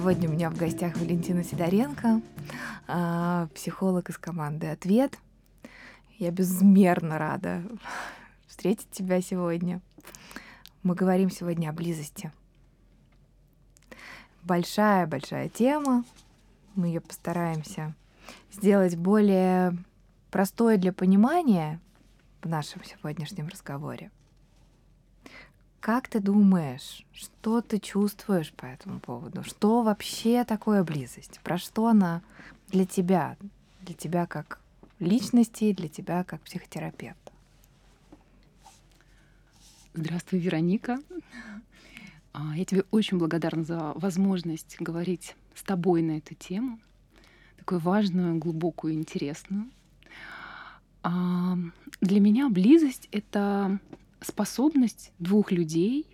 Сегодня у меня в гостях Валентина Сидоренко, а, психолог из команды «Ответ». Я безмерно рада встретить тебя сегодня. Мы говорим сегодня о близости. Большая-большая тема. Мы ее постараемся сделать более простой для понимания в нашем сегодняшнем разговоре. Как ты думаешь, что ты чувствуешь по этому поводу? Что вообще такое близость? Про что она для тебя? Для тебя как личности, для тебя как психотерапевта? Здравствуй, Вероника. А, я тебе очень благодарна за возможность говорить с тобой на эту тему, такую важную, глубокую, интересную. А, для меня близость — это способность двух людей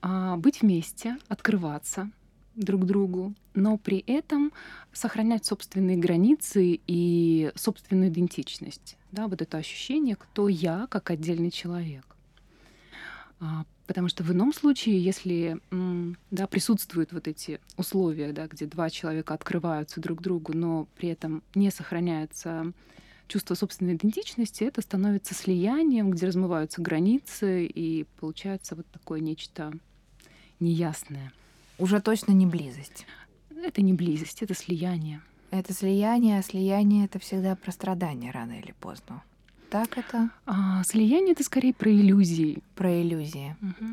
а, быть вместе, открываться друг другу, но при этом сохранять собственные границы и собственную идентичность. Да, вот это ощущение, кто я как отдельный человек. А, потому что в ином случае, если да, присутствуют вот эти условия, да, где два человека открываются друг другу, но при этом не сохраняется чувство собственной идентичности, это становится слиянием, где размываются границы, и получается вот такое нечто неясное. Уже точно не близость. Это не близость, это слияние. Это слияние, а слияние — это всегда про страдания рано или поздно. Так это? А, слияние — это скорее про иллюзии. Про иллюзии, угу.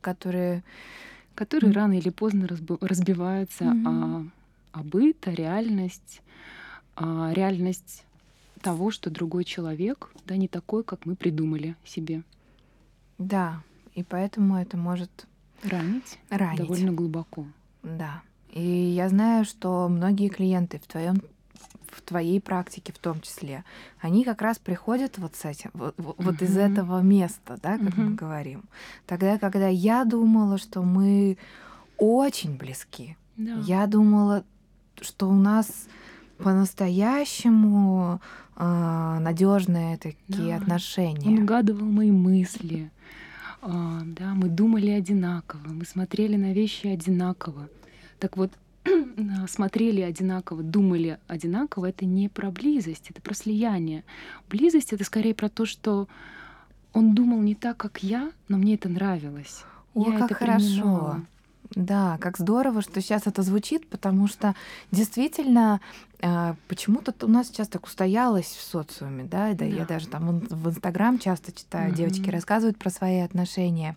которые... Которые рано или поздно разбиваются угу. о, о быт, о реальность, о реальность того, что другой человек, да, не такой, как мы придумали себе. Да, и поэтому это может ранить, ранить. довольно глубоко. Да. И я знаю, что многие клиенты в твоем в твоей практике в том числе, они как раз приходят вот с этим, вот, вот uh-huh. из этого места, да, как uh-huh. мы говорим. Тогда, когда я думала, что мы очень близки, да. я думала, что у нас по-настоящему э, надежные такие да. отношения. Он угадывал мои мысли. Э, да, мы думали одинаково, мы смотрели на вещи одинаково. Так вот, смотрели одинаково, думали одинаково, это не про близость, это про слияние. Близость это скорее про то, что он думал не так, как я, но мне это нравилось. О, я как это хорошо. Принимала. Да, как здорово, что сейчас это звучит, потому что действительно э, почему-то у нас сейчас так устоялось в социуме, да, да, да. я даже там в Инстаграм часто читаю, mm-hmm. девочки рассказывают про свои отношения.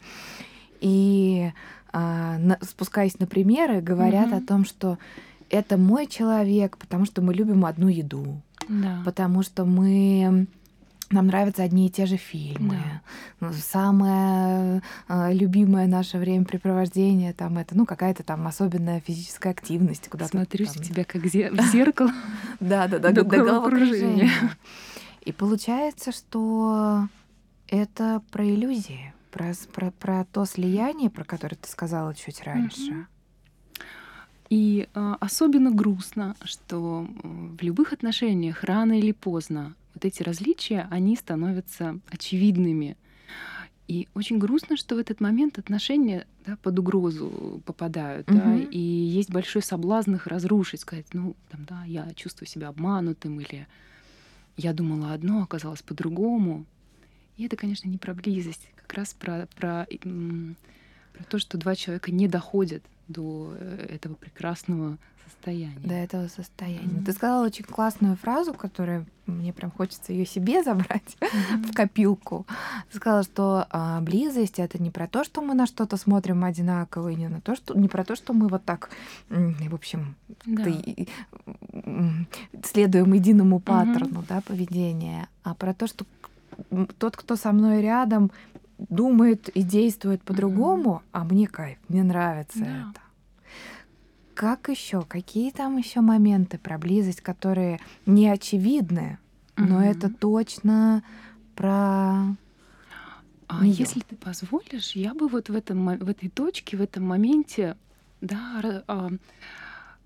И на, спускаясь на примеры, говорят mm-hmm. о том, что это мой человек, потому что мы любим одну еду, да. потому что мы нам нравятся одни и те же фильмы. Да. Ну, самое э, любимое наше времяпрепровождение там это, ну, какая-то там особенная физическая активность. Куда Смотрюсь там... в тебя как в зеркало. Да, да, да, до головокружения. И получается, что это про иллюзии, про, про, про то слияние, про которое ты сказала чуть раньше. И э, особенно грустно, что в любых отношениях рано или поздно вот эти различия, они становятся очевидными. И очень грустно, что в этот момент отношения да, под угрозу попадают, угу. да, и есть большой соблазн их разрушить, сказать, ну, там, да, я чувствую себя обманутым, или я думала одно, оказалось по-другому. И это, конечно, не про близость, как раз про, про, про то, что два человека не доходят до э, этого прекрасного состояния. До этого состояния. Mm-hmm. Ты сказала очень классную фразу, которая мне прям хочется ее себе забрать mm-hmm. в копилку. Ты сказала, что а, близость это не про то, что мы на что-то смотрим одинаково, и не на то, что не про то, что мы вот так, в общем, да. ты, следуем единому паттерну, mm-hmm. да, поведения, а про то, что тот, кто со мной рядом, думает и действует по-другому, mm-hmm. а мне кайф, мне нравится да. это как еще? Какие там еще моменты про близость, которые не очевидны, но mm-hmm. это точно про а неё. если ты позволишь, я бы вот в этом в этой точке, в этом моменте, да, а,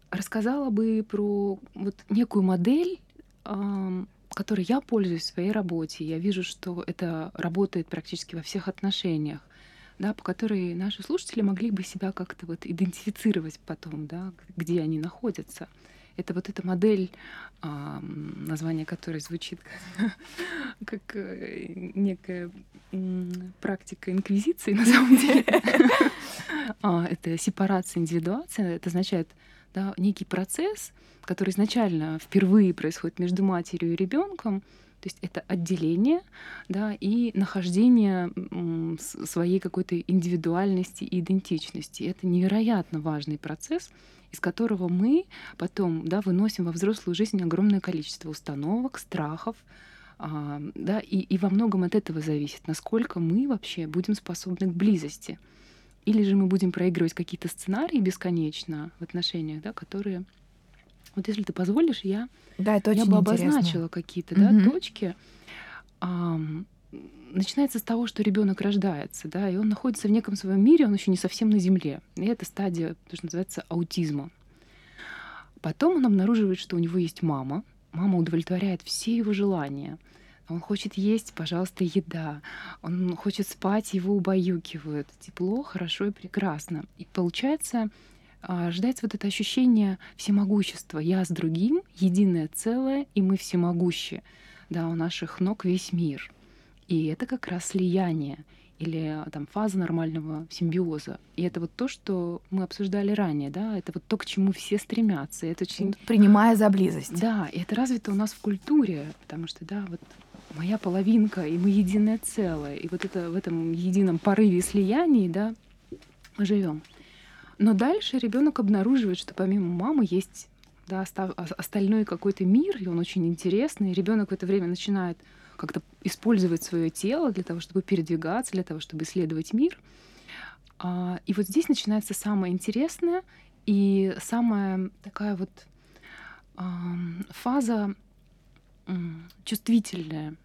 рассказала бы про вот некую модель, которой я пользуюсь в своей работе. Я вижу, что это работает практически во всех отношениях. да, по которой наши слушатели могли бы себя как-то вот идентифицировать потом, да, где они находятся. Это вот эта модель, название которой звучит как, как э, некая практика инквизиции на самом деле. А, это сепарация, индивидуация. Это означает да, некий процесс, который изначально впервые происходит между матерью и ребенком, то есть это отделение да, и нахождение своей какой-то индивидуальности и идентичности. Это невероятно важный процесс, из которого мы потом да, выносим во взрослую жизнь огромное количество установок, страхов, а, да, и, и во многом от этого зависит, насколько мы вообще будем способны к близости. Или же мы будем проигрывать какие-то сценарии бесконечно в отношениях, да, которые вот если ты позволишь, я, да, это я бы обозначила какие-то да, угу. точки. А, начинается с того, что ребенок рождается, да, и он находится в неком своем мире, он еще не совсем на земле. И это стадия, то, что называется, аутизма. Потом он обнаруживает, что у него есть мама. Мама удовлетворяет все его желания. Он хочет есть, пожалуйста, еда. Он хочет спать, его убаюкивают. Тепло, хорошо и прекрасно. И получается, а, рождается вот это ощущение всемогущества. Я с другим, единое целое, и мы всемогущие. Да, у наших ног весь мир. И это как раз слияние или там фаза нормального симбиоза. И это вот то, что мы обсуждали ранее, да, это вот то, к чему все стремятся. Это очень... Принимая за близость. Да, и это развито у нас в культуре, потому что, да, вот моя половинка, и мы единое целое. И вот это в этом едином порыве слияния, да, мы живем. Но дальше ребенок обнаруживает, что помимо мамы есть да, остальной какой-то мир, и он очень интересный. Ребенок в это время начинает как-то использовать свое тело для того, чтобы передвигаться, для того, чтобы исследовать мир. А, и вот здесь начинается самое интересное и самая такая вот фаза чувствительная,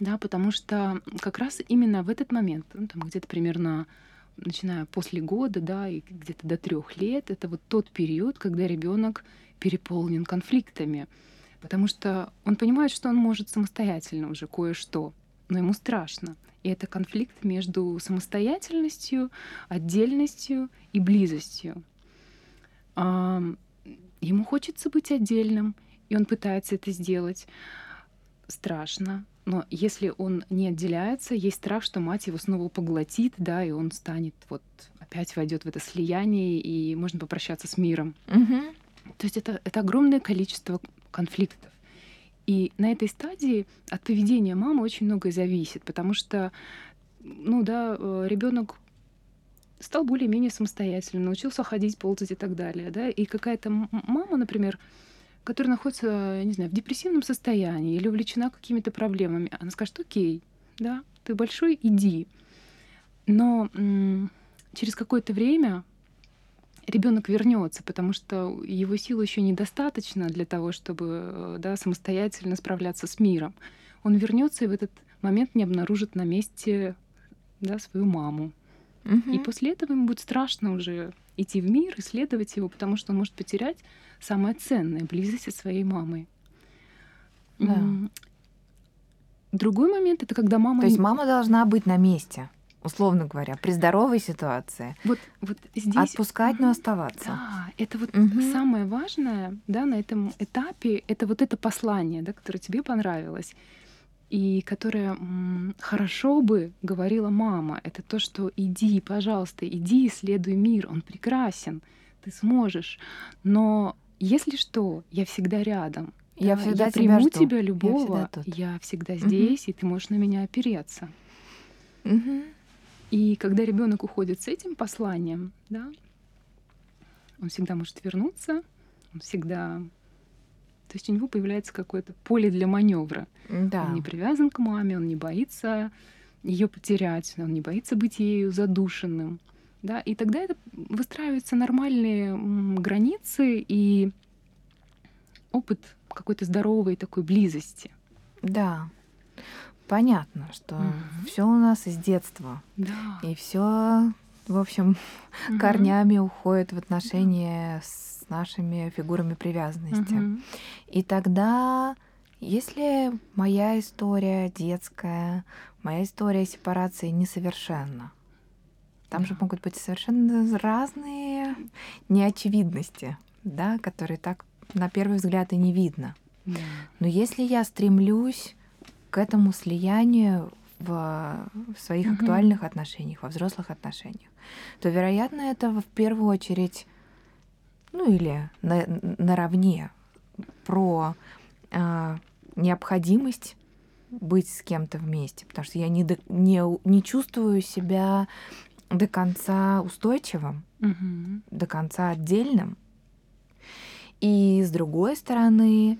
да, потому что как раз именно в этот момент, ну, там где-то примерно начиная после года, да, и где-то до трех лет, это вот тот период, когда ребенок переполнен конфликтами, потому что он понимает, что он может самостоятельно уже кое-что, но ему страшно. И это конфликт между самостоятельностью, отдельностью и близостью. Ему хочется быть отдельным, и он пытается это сделать. Страшно, но если он не отделяется, есть страх, что мать его снова поглотит, да, и он станет вот опять войдет в это слияние, и можно попрощаться с миром. Угу. То есть это, это огромное количество конфликтов. И на этой стадии от поведения мамы очень многое зависит, потому что, ну да, э, ребенок стал более-менее самостоятельным, научился ходить, ползать и так далее, да, и какая-то мама, например, которая находится, не знаю, в депрессивном состоянии или увлечена какими-то проблемами, она скажет, окей, да, ты большой, иди. Но через какое-то время ребенок вернется, потому что его сил еще недостаточно для того, чтобы да, самостоятельно справляться с миром. Он вернется и в этот момент не обнаружит на месте да, свою маму. Угу. И после этого ему будет страшно уже идти в мир, исследовать его, потому что он может потерять самое ценное — близость со своей мамой. Да. Другой момент — это когда мама... То есть мама должна быть на месте, условно говоря, при здоровой ситуации. Вот, вот здесь... Отпускать, но оставаться. Да, это вот угу. самое важное да, на этом этапе, это вот это послание, да, которое тебе понравилось и которое хорошо бы говорила мама, это то, что иди, пожалуйста, иди, исследуй мир, он прекрасен, ты сможешь. Но если что, я всегда рядом. Я да, всегда я приму жду. тебя любого, я всегда, я всегда здесь, угу. и ты можешь на меня опереться. Угу. И когда ребенок уходит с этим посланием, да, он всегда может вернуться, он всегда то есть у него появляется какое-то поле для маневра. Да. Он не привязан к маме, он не боится ее потерять, он не боится быть ею задушенным. Да? И тогда это выстраиваются нормальные границы и опыт какой-то здоровой такой близости. Да. Понятно, что mm-hmm. все у нас из детства. Да. И все, в общем, mm-hmm. корнями уходит в отношения с нашими фигурами привязанности. Угу. И тогда, если моя история детская, моя история сепарации несовершенна, Там да. же могут быть совершенно разные неочевидности, да, которые так на первый взгляд и не видно. Да. Но если я стремлюсь к этому слиянию в, в своих угу. актуальных отношениях, во взрослых отношениях, то, вероятно, это в первую очередь, ну или на, наравне про э, необходимость быть с кем-то вместе, потому что я не, до, не, не чувствую себя до конца устойчивым, угу. до конца отдельным. И с другой стороны,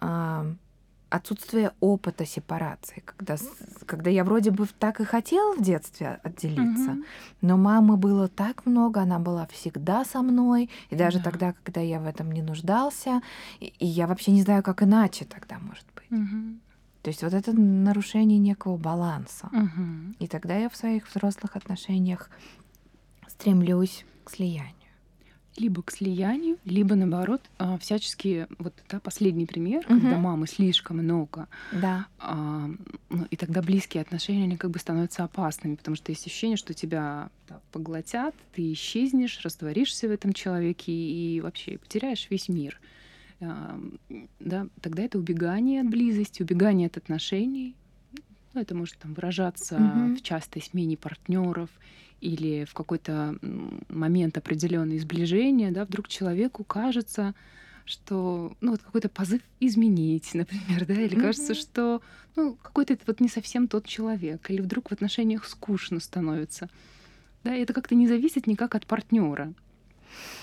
э, отсутствие опыта сепарации, когда, когда я вроде бы так и хотела в детстве отделиться, угу. но мамы было так много, она была всегда со мной, и даже да. тогда, когда я в этом не нуждался, и, и я вообще не знаю, как иначе тогда может быть. Угу. То есть вот это нарушение некого баланса. Угу. И тогда я в своих взрослых отношениях стремлюсь к слиянию либо к слиянию, либо наоборот а, всячески вот да, последний пример, угу. когда мамы слишком много, да. а, ну, и тогда близкие отношения они как бы становятся опасными, потому что есть ощущение, что тебя да, поглотят, ты исчезнешь, растворишься в этом человеке и вообще потеряешь весь мир. А, да, тогда это убегание от близости, убегание от отношений. Ну, это может там выражаться угу. в частой смене партнеров или в какой-то момент определенный сближения, да, вдруг человеку кажется, что ну вот какой-то позыв изменить, например, да, или mm-hmm. кажется, что ну какой-то вот не совсем тот человек, или вдруг в отношениях скучно становится, да, и это как-то не зависит никак от партнера.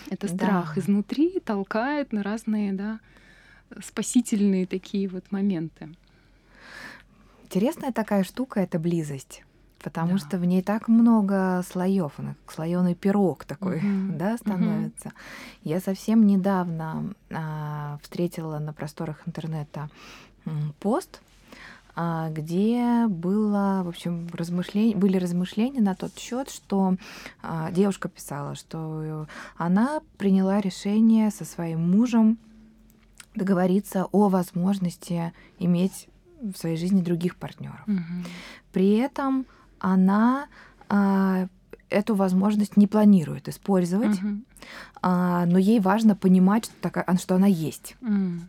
Это страх да. изнутри толкает на разные, да, спасительные такие вот моменты. Интересная такая штука это близость потому да. что в ней так много слоев, она как слоеный пирог такой, угу. да, становится. Угу. Я совсем недавно а, встретила на просторах интернета пост, а, где было, в общем, размышления, были размышления на тот счет, что а, девушка писала, что она приняла решение со своим мужем договориться о возможности иметь в своей жизни других партнеров. Угу. При этом она а, эту возможность не планирует использовать, uh-huh. а, но ей важно понимать, что, такая, что она есть. Uh-huh.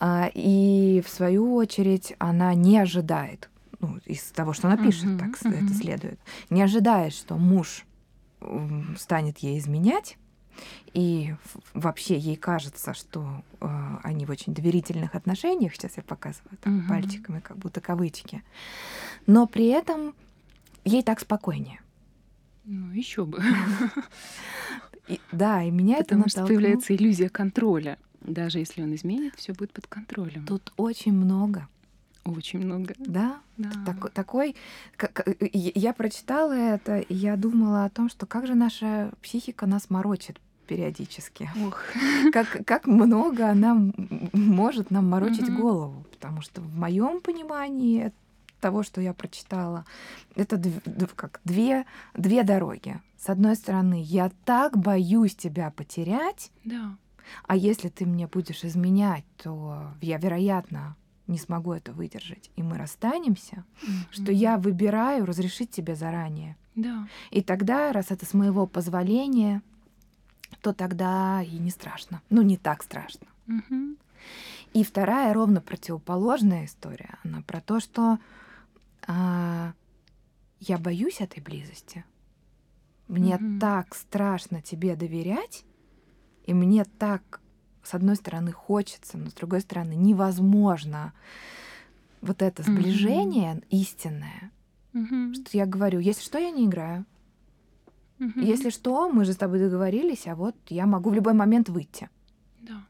А, и в свою очередь она не ожидает, ну, из того, что она пишет, uh-huh. так uh-huh. это следует, не ожидает, что муж станет ей изменять. И вообще ей кажется, что э, они в очень доверительных отношениях. Сейчас я показываю там, uh-huh. пальчиками, как будто кавычки. Но при этом ей так спокойнее. Ну, еще бы. И, да, и меня Потому это что появляется иллюзия контроля. Даже если он изменит, все будет под контролем. Тут очень много. Очень много. Да? да. Так, такой, как, я прочитала это, и я думала о том, что как же наша психика нас морочит периодически. Ох. Как, как много она может нам морочить угу. голову. Потому что в моем понимании того, что я прочитала, это как две, две дороги. С одной стороны, я так боюсь тебя потерять, да. а если ты мне будешь изменять, то я, вероятно, не смогу это выдержать, и мы расстанемся, mm-hmm. что я выбираю разрешить тебе заранее. Да. И тогда, раз это с моего позволения, то тогда и не страшно. Ну, не так страшно. И вторая, ровно противоположная история, она про то, что а, я боюсь этой близости. Мне mm-hmm. так страшно тебе доверять, и мне так, с одной стороны, хочется, но с другой стороны, невозможно вот это сближение mm-hmm. истинное, mm-hmm. что я говорю, если что, я не играю. Mm-hmm. Если что, мы же с тобой договорились, а вот я могу в любой момент выйти. Да.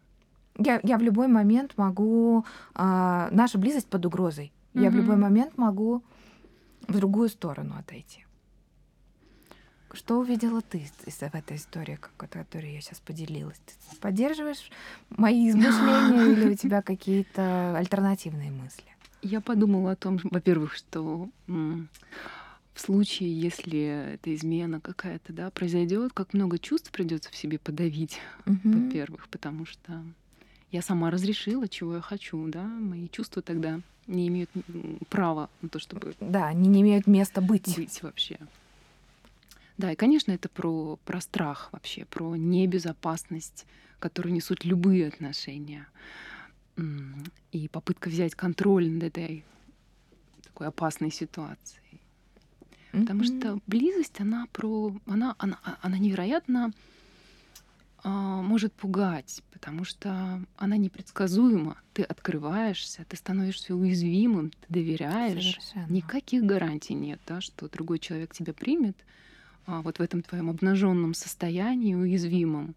Я, я в любой момент могу... А, наша близость под угрозой. Mm-hmm. Я в любой момент могу в другую сторону отойти. Что увидела ты в этой истории, которой я сейчас поделилась? Ты поддерживаешь мои измышления или у тебя какие-то альтернативные мысли? Я подумала о том, во-первых, что в случае, если эта измена какая-то да, произойдет, как много чувств придется в себе подавить, угу. во-первых, потому что я сама разрешила, чего я хочу, да, мои чувства тогда не имеют права на то, чтобы... Да, они не имеют места быть. Быть вообще. Да, и, конечно, это про, про страх вообще, про небезопасность, которую несут любые отношения. И попытка взять контроль над этой такой опасной ситуацией. Mm-hmm. Потому что близость, она про, она, она, она невероятно а, может пугать, потому что она непредсказуема. Ты открываешься, ты становишься уязвимым, ты доверяешь. Совершенно. Никаких гарантий нет, да, что другой человек тебя примет а, вот в этом твоем обнаженном состоянии, уязвимом.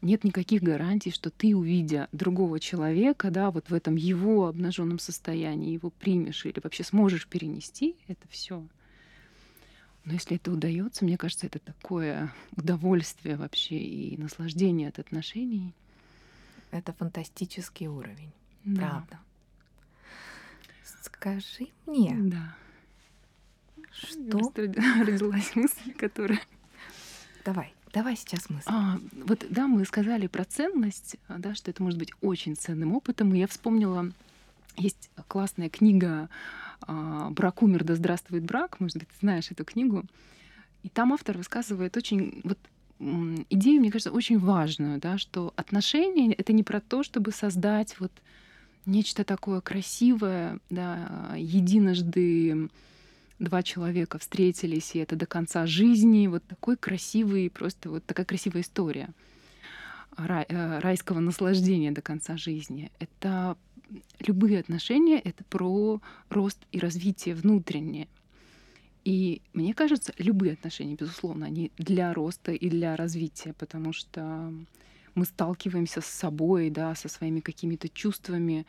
Нет никаких гарантий, что ты, увидя другого человека, да, вот в этом его обнаженном состоянии, его примешь или вообще сможешь перенести это все. Но если это удается, мне кажется, это такое удовольствие вообще и наслаждение от отношений. Это фантастический уровень. Да. Правда. Скажи мне. Да. Что? Родилась мысль, которая... Давай, давай сейчас мысль. А, вот, да, мы сказали про ценность, да, что это может быть очень ценным опытом. И я вспомнила, есть классная книга а, «Брак умер, да здравствует брак». Может быть, ты знаешь эту книгу. И там автор высказывает очень вот идею, мне кажется, очень важную, да, что отношения — это не про то, чтобы создать вот нечто такое красивое, да, единожды два человека встретились, и это до конца жизни, вот такой красивый, просто вот такая красивая история рай, э, райского наслаждения до конца жизни. Это любые отношения — это про рост и развитие внутреннее. И мне кажется, любые отношения, безусловно, они для роста и для развития, потому что мы сталкиваемся с собой, да, со своими какими-то чувствами,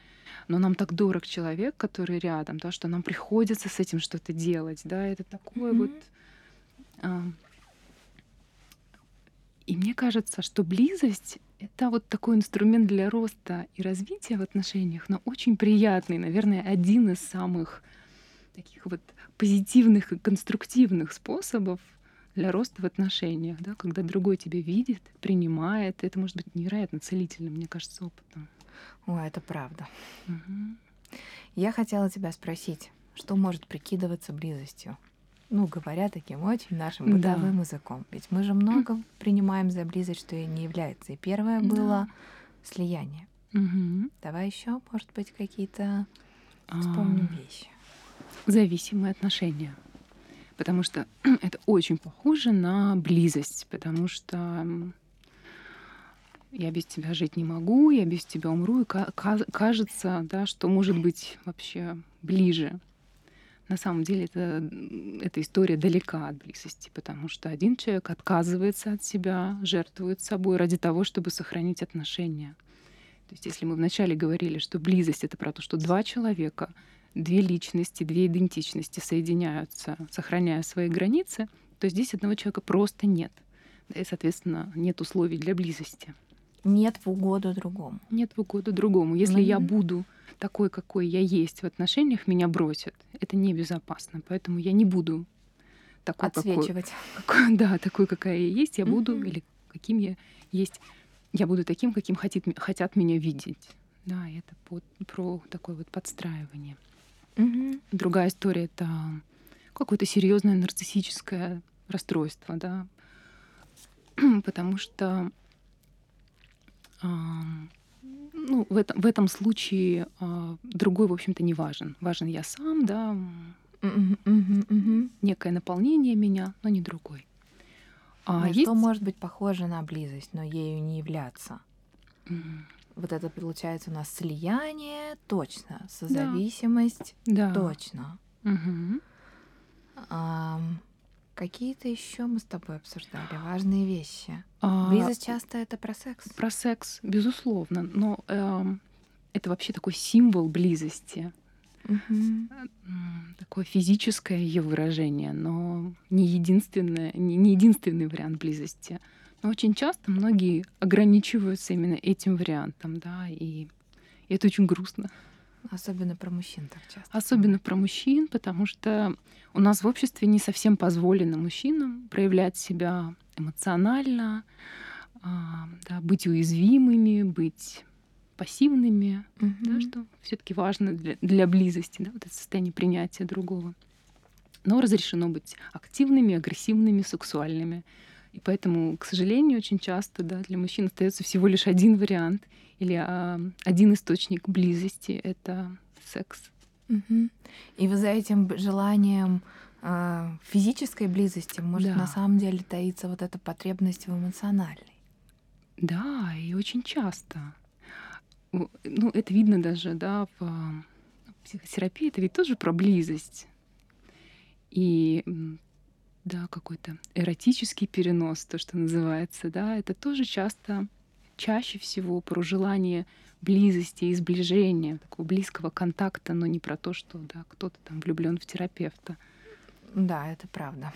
но нам так дорог человек, который рядом, да, что нам приходится с этим что-то делать, да, это такое mm-hmm. вот. И мне кажется, что близость это вот такой инструмент для роста и развития в отношениях, но очень приятный, наверное, один из самых таких вот позитивных и конструктивных способов для роста в отношениях, да, когда другой тебя видит, принимает. Это может быть невероятно целительным, мне кажется, опытом. О, это правда. Угу. Я хотела тебя спросить, что может прикидываться близостью? Ну, говоря таким очень нашим бытовым да. языком. Ведь мы же много принимаем за близость, что и не является. И первое да. было слияние. Угу. Давай еще, может быть, какие-то вспомним а, вещи. Зависимые отношения. Потому что это очень похоже на близость, потому что я без тебя жить не могу, я без тебя умру, и кажется, да, что может быть вообще ближе. На самом деле это, эта история далека от близости, потому что один человек отказывается от себя, жертвует собой ради того, чтобы сохранить отношения. То есть если мы вначале говорили, что близость — это про то, что два человека, две личности, две идентичности соединяются, сохраняя свои границы, то здесь одного человека просто нет. И, соответственно, нет условий для близости. Нет в угоду другому. Нет в угоду другому. Если mm-hmm. я буду такой, какой я есть в отношениях, меня бросят. Это небезопасно. Поэтому я не буду такой, Отсвечивать. Какой, какой, да, такой, какая я есть, я буду, mm-hmm. или каким я есть, я буду таким, каким хотит, хотят меня видеть. Да, это под, про такое вот подстраивание. Mm-hmm. Другая история это какое-то серьезное нарциссическое расстройство, да, потому что ну, в, этом, в этом случае э, другой, в общем-то, не важен. Важен я сам, да, некое наполнение меня, но не другой. А есть... Что может быть похоже на близость, но ею не являться? Mm. Вот это получается у нас слияние, точно, созависимость, да. точно. Угу. А, Какие-то еще мы с тобой обсуждали важные вещи. А, Близость часто это про секс. Про секс, безусловно, но э, это вообще такой символ близости. Угу. Такое физическое ее выражение, но не единственное, не, не единственный вариант близости. Но очень часто многие ограничиваются именно этим вариантом, да, и, и это очень грустно. Особенно про мужчин так часто. Особенно про мужчин, потому что у нас в обществе не совсем позволено мужчинам проявлять себя эмоционально, а, да, быть уязвимыми, быть пассивными, угу. да, что все-таки важно для, для близости, да, вот это состояние принятия другого. но разрешено быть активными, агрессивными, сексуальными. И поэтому, к сожалению, очень часто да, для мужчин остается всего лишь один вариант или а, один источник близости — это секс. Угу. И вы за этим желанием э, физической близости может Да. на самом деле таится вот эта потребность в эмоциональной. Да, и очень часто. Ну, это видно даже, да, в а, психотерапии. Это ведь тоже про близость. И да, какой-то эротический перенос, то, что называется, да, это тоже часто, чаще всего про желание близости и сближения, такого близкого контакта, но не про то, что да, кто-то там влюблен в терапевта. Да, это правда.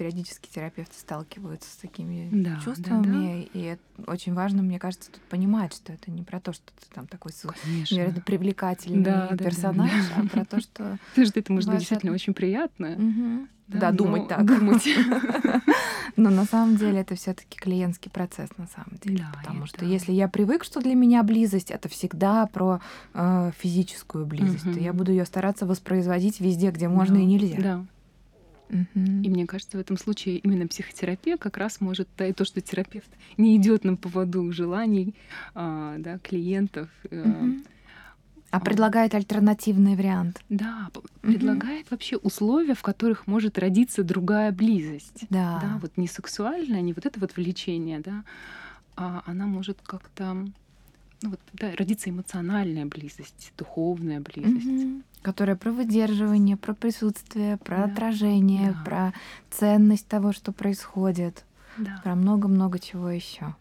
Периодически терапевты сталкиваются с такими Да, да, чувствами, и очень важно, мне кажется, тут понимать, что это не про то, что ты там такой Конечно. невероятно привлекательный Да, да, да, персонаж, да. а про то, что Потому что это может быть действительно очень приятно. Да, да, думать так. думать. Но на самом деле это все-таки клиентский процесс, на самом деле. Да, потому что если я привык, что для меня близость это всегда про э, физическую близость, то я буду ее стараться воспроизводить везде, где можно Да, и нельзя. Да. Мгм. И мне кажется, в этом случае именно психотерапия как раз может, да, и то, что терапевт не идет на поводу желаний а, да, клиентов, Мгм. А предлагает альтернативный вариант. да, предлагает вообще условия, в которых может родиться другая близость. Да. Да, вот не сексуальная, не вот это вот влечение, да, а она может как-то, ну вот, да, родиться эмоциональная близость, духовная близость. Мгм. Которая про выдерживание, про присутствие, про Да. отражение, Да. про ценность того, что происходит, Да. про много-много чего еще.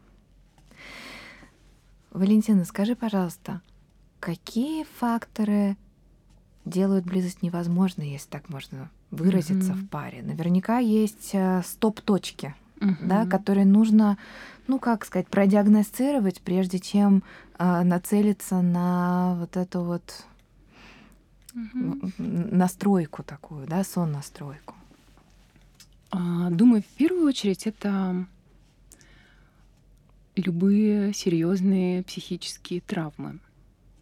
Валентина, скажи, пожалуйста, какие факторы делают близость невозможной, если так можно выразиться Мгм. в паре? Наверняка есть э, стоп-точки, да, Мгм. которые нужно, ну как сказать, продиагностировать, прежде чем э, нацелиться на вот эту вот М, настройку такую, да, сон настройку. А, Думаю, в первую очередь это любые серьезные психические травмы.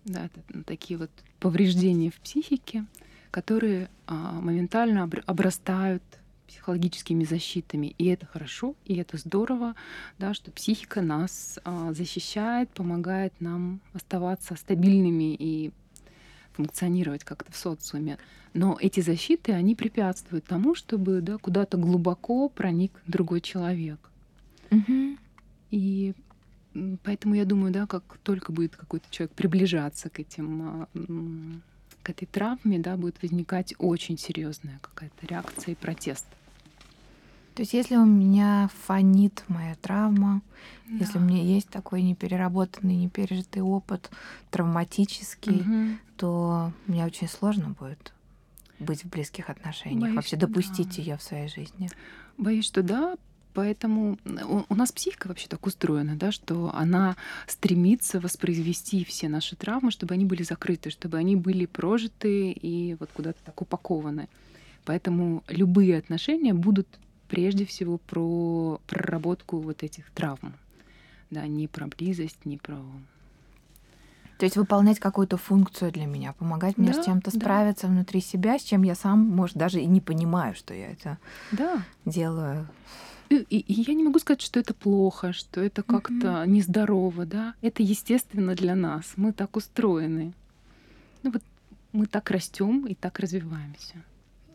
Да, м, такие вот повреждения в психике, которые а, моментально обр- обрастают психологическими защитами. И это хорошо, и это здорово, да, что психика нас а, защищает, помогает нам оставаться стабильными и функционировать как-то в социуме. Но эти защиты, они препятствуют тому, чтобы да, куда-то глубоко проник другой человек. И м, поэтому я думаю, да, как только будет какой-то человек приближаться к этим а, к этой травме, да, будет возникать очень серьезная какая-то реакция и протест. То есть если у меня фонит моя травма, если Да. у меня есть такой непереработанный, непережитый опыт, травматический, Мгм. то мне очень сложно будет быть в близких отношениях, Боюсь, вообще допустить да. ее в своей жизни. Боюсь, что да, поэтому у, у нас психика вообще так устроена, да, что она стремится воспроизвести все наши травмы, чтобы они были закрыты, чтобы они были прожиты и вот куда-то так упакованы. Поэтому любые отношения будут прежде всего про проработку вот этих травм. Да, не про близость, не про... То есть выполнять какую-то функцию для меня, помогать мне Да, с чем-то да. справиться внутри себя, с чем я сам, может, даже и не понимаю, что я это Да. делаю. И, и- и я не могу сказать, что это плохо, что это как-то нездорово, да. Это естественно для нас. Мы так устроены. Ну вот мы так растем и так развиваемся.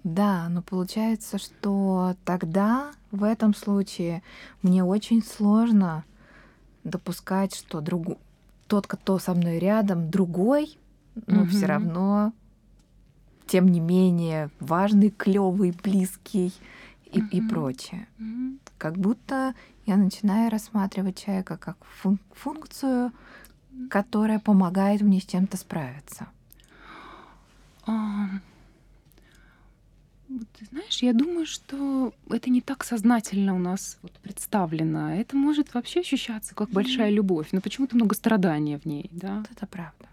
Да, но получается, что тогда в этом случае мне очень сложно допускать, что другу... тот, кто со мной рядом, другой, но все Мгм. равно, тем не менее, важный, клевый, близкий и, и Мгм. прочее. Мгм. Как будто я начинаю рассматривать человека как фун- функцию, которая помогает мне с чем-то справиться. Ты знаешь, я думаю, что это не так сознательно у нас вот представлено. Это может вообще ощущаться как большая любовь, но почему-то много страдания в ней, да. Вот это правда.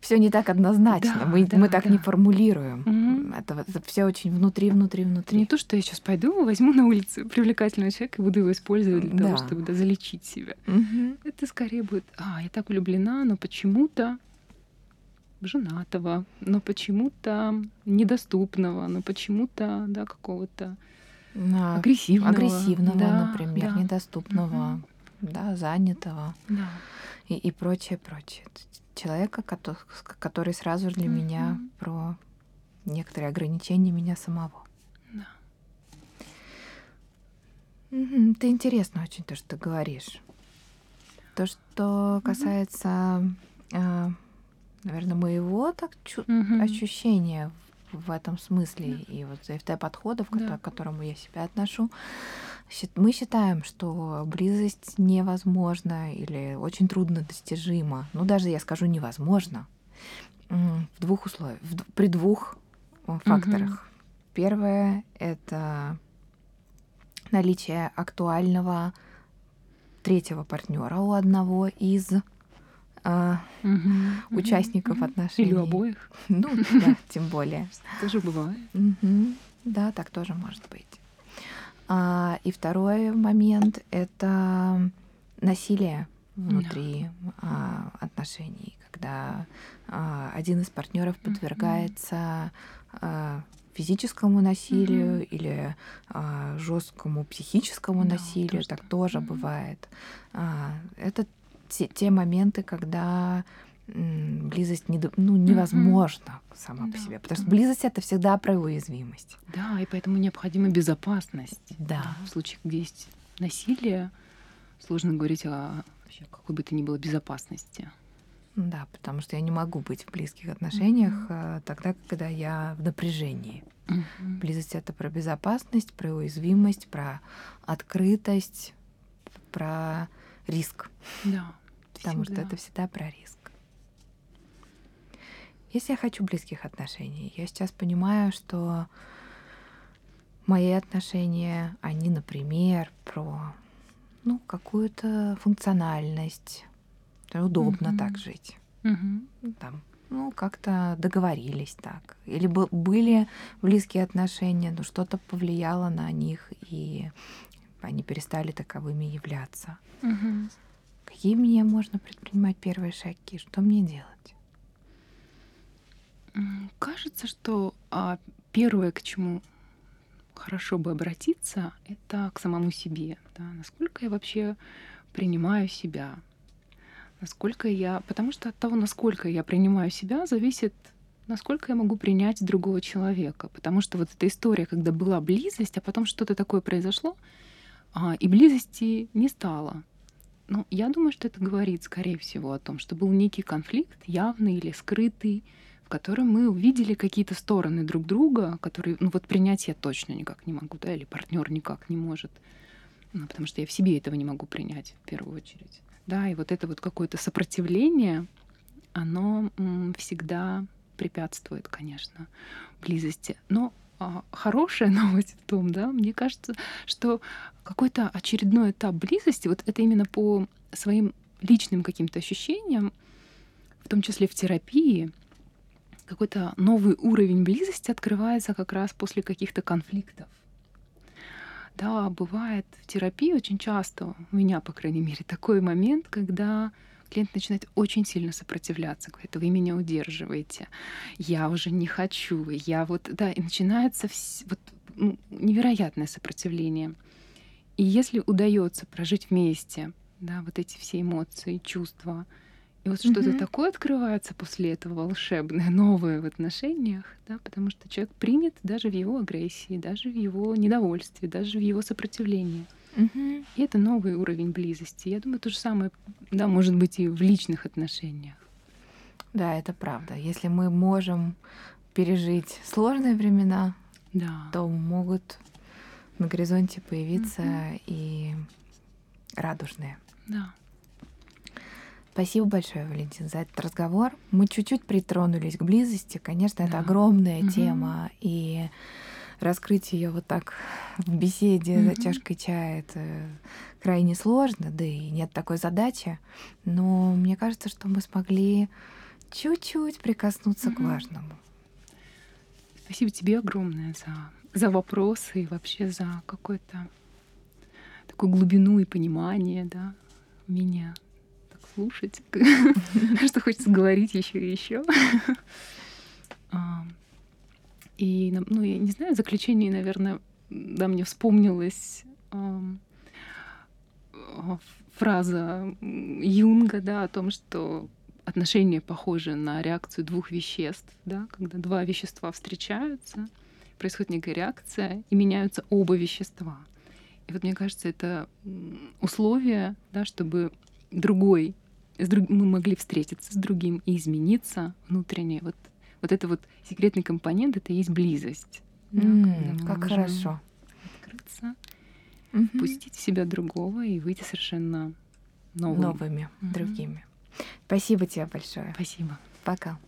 Все не так однозначно. Да, мы, да, мы так не формулируем. Мгм. Это, все очень внутри, внутри, Это внутри. не то, что я сейчас пойду, возьму на улице привлекательного человека и буду его использовать для того, Да. чтобы да, залечить себя. Мгм. Это скорее будет, а, я так влюблена, но почему-то женатого, но почему-то недоступного, но почему-то, да, какого-то На- агрессивного. агрессивного, Да, например, да. недоступного, Мгм. да, занятого Да. и, и прочее, прочее. Человека, который сразу для меня Мгм. про некоторые ограничения меня самого. Да. Это интересно очень то, что ты говоришь. То, что касается, наверное, моего так чу- Мгм. ощущения в этом смысле и вот ЗФТ подходов, к Да. к которому я себя отношу, мы считаем, что близость невозможна или очень трудно достижима. Ну, даже я скажу невозможно. В двух условиях, в при двух э, факторах. Первое это наличие актуального третьего партнера у одного из а. Мгм. участников Мгм. отношений. Или обоих. Ну, да, тем более. Тоже бывает. Да, так тоже может быть. А, и второй момент это насилие внутри а, отношений, когда а, один из партнеров подвергается а, физическому насилию Мгм. или жесткому психическому Да, насилию, тоже так так. тоже Мгм. бывает. А, это те, те моменты, когда близость недо- ну, невозможна сама по Да, себе, потому что близость это всегда про уязвимость. Да, и поэтому необходима безопасность. Да. В случае, где есть насилие, сложно говорить о вообще какой бы то ни было безопасности. Да, потому что я не могу быть в близких отношениях э, тогда, когда я в напряжении. Мгм. Близость это про безопасность, про уязвимость, про открытость, про риск, Да. потому что всегда. это всегда про риск. Если я хочу близких отношений, я сейчас понимаю, что мои отношения, они, например, про ну, какую-то функциональность. Удобно Мгм. так жить. Ну, там, ну, как-то договорились так. Или бы- были близкие отношения, но что-то повлияло на них, и они перестали таковыми являться. Мгм. Какие мне можно предпринимать первые шаги? Что мне делать? Кажется, что а, первое, к чему хорошо бы обратиться, это к самому себе. Да? Насколько я вообще принимаю себя, насколько я... Потому что от того, насколько я принимаю себя, зависит, насколько я могу принять другого человека. Потому что вот эта история, когда была близость, а потом что-то такое произошло, а, и близости не стало. Ну, я думаю, что это говорит, скорее всего, о том, что был некий конфликт, явный или скрытый, в котором мы увидели какие-то стороны друг друга, которые, ну вот принять я точно никак не могу, да, или партнер никак не может, ну, потому что я в себе этого не могу принять в первую очередь. Да, и вот это вот какое-то сопротивление, оно м, всегда препятствует, конечно, близости. Но хорошая новость в том, да, мне кажется, что какой-то очередной этап близости, вот это именно по своим личным каким-то ощущениям, в том числе в терапии, какой-то новый уровень близости открывается как раз после каких-то конфликтов. Да, бывает в терапии очень часто, у меня, по крайней мере, такой момент, когда клиент начинает очень сильно сопротивляться, говорит, вы меня удерживаете, я уже не хочу, я вот, да, и начинается вс- вот, ну, невероятное сопротивление. И если удается прожить вместе, да, вот эти все эмоции, чувства, и вот что-то Мгм. такое открывается после этого волшебное, новое в отношениях, да, потому что человек принят даже в его агрессии, даже в его недовольстве, даже в его сопротивлении. Мгм. И это новый уровень близости. Я думаю, то же самое, да, может быть и в личных отношениях. Да, это правда. Если мы можем пережить сложные времена, Да. то могут на горизонте появиться и радужные. Да. Спасибо большое, Валентин, за этот разговор. Мы чуть-чуть притронулись к близости. Конечно, это Да. огромная Мгм. тема, и раскрыть ее вот так в беседе за Мгм. чашкой чая это крайне сложно, да и нет такой задачи. Но мне кажется, что мы смогли чуть-чуть прикоснуться к Мгм. важному. Спасибо тебе огромное за, за вопросы и вообще за какую-то такую глубину и понимание, да, умение так слушать, что хочется говорить еще и еще. И, ну, я не знаю, в заключении, наверное, да, мне вспомнилась фраза Юнга, да, о том, что отношения похожи на реакцию двух веществ, да, когда два вещества встречаются, происходит некая реакция, и меняются оба вещества. И вот мне кажется, это условие, да, чтобы другой, с друг, мы могли встретиться с другим и измениться внутренне. Вот, вот это вот секретный компонент, это и есть близость. Mm, да, как хорошо. Открыться, mm-hmm. впустить в себя другого и выйти совершенно новым. новыми, mm-hmm. другими. Спасибо тебе большое. Спасибо. Пока.